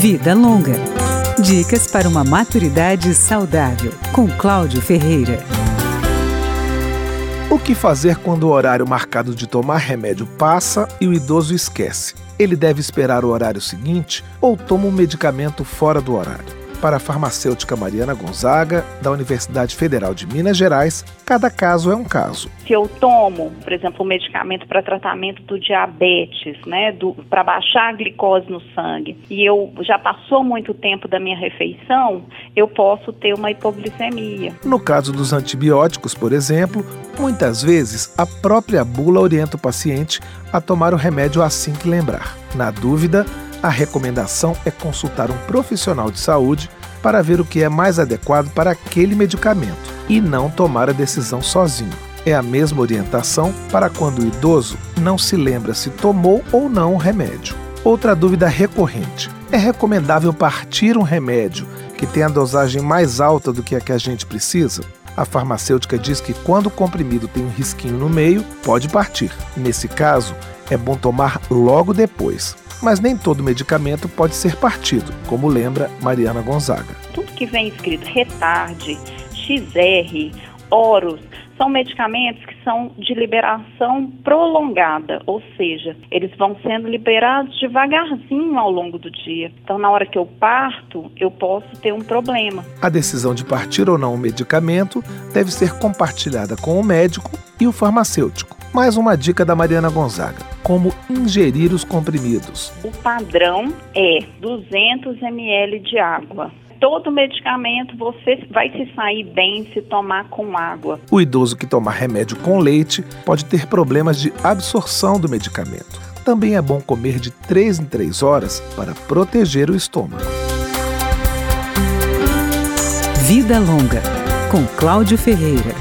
Vida Longa. Dicas para uma maturidade saudável, com Cláudio Ferreira. O que fazer quando o horário marcado de tomar remédio passa e o idoso esquece? Ele deve esperar o horário seguinte ou toma um medicamento fora do horário? Para a farmacêutica Mariana Gonzaga, da Universidade Federal de Minas Gerais, cada caso é um caso. Se eu tomo, por exemplo, um medicamento para tratamento do diabetes, né, para baixar a glicose no sangue, e eu já passou muito tempo da minha refeição, eu posso ter uma hipoglicemia. No caso dos antibióticos, por exemplo, muitas vezes a própria bula orienta o paciente a tomar o remédio assim que lembrar. Na dúvida, a recomendação é consultar um profissional de saúde para ver o que é mais adequado para aquele medicamento e não tomar a decisão sozinho. É a mesma orientação para quando o idoso não se lembra se tomou ou não o remédio. Outra dúvida recorrente: é recomendável partir um remédio que tem a dosagem mais alta do que a que a gente precisa? A farmacêutica diz que quando o comprimido tem um risquinho no meio, pode partir. Nesse caso, é bom tomar logo depois mas nem todo medicamento pode ser partido, como lembra Mariana Gonzaga. Tudo que vem escrito retarde, XR, Oros, são medicamentos que são de liberação prolongada, ou seja, eles vão sendo liberados devagarzinho ao longo do dia. Então, na hora que eu parto, eu posso ter um problema. A decisão de partir ou não o medicamento deve ser compartilhada com o médico e o farmacêutico. Mais uma dica da Mariana Gonzaga: como ingerir os comprimidos. O padrão é 200 ml de água. Todo medicamento você vai se sair bem se tomar com água. O idoso que tomar remédio com leite pode ter problemas de absorção do medicamento. Também é bom comer de 3 em 3 horas para proteger o estômago. Vida Longa, com Cláudio Ferreira.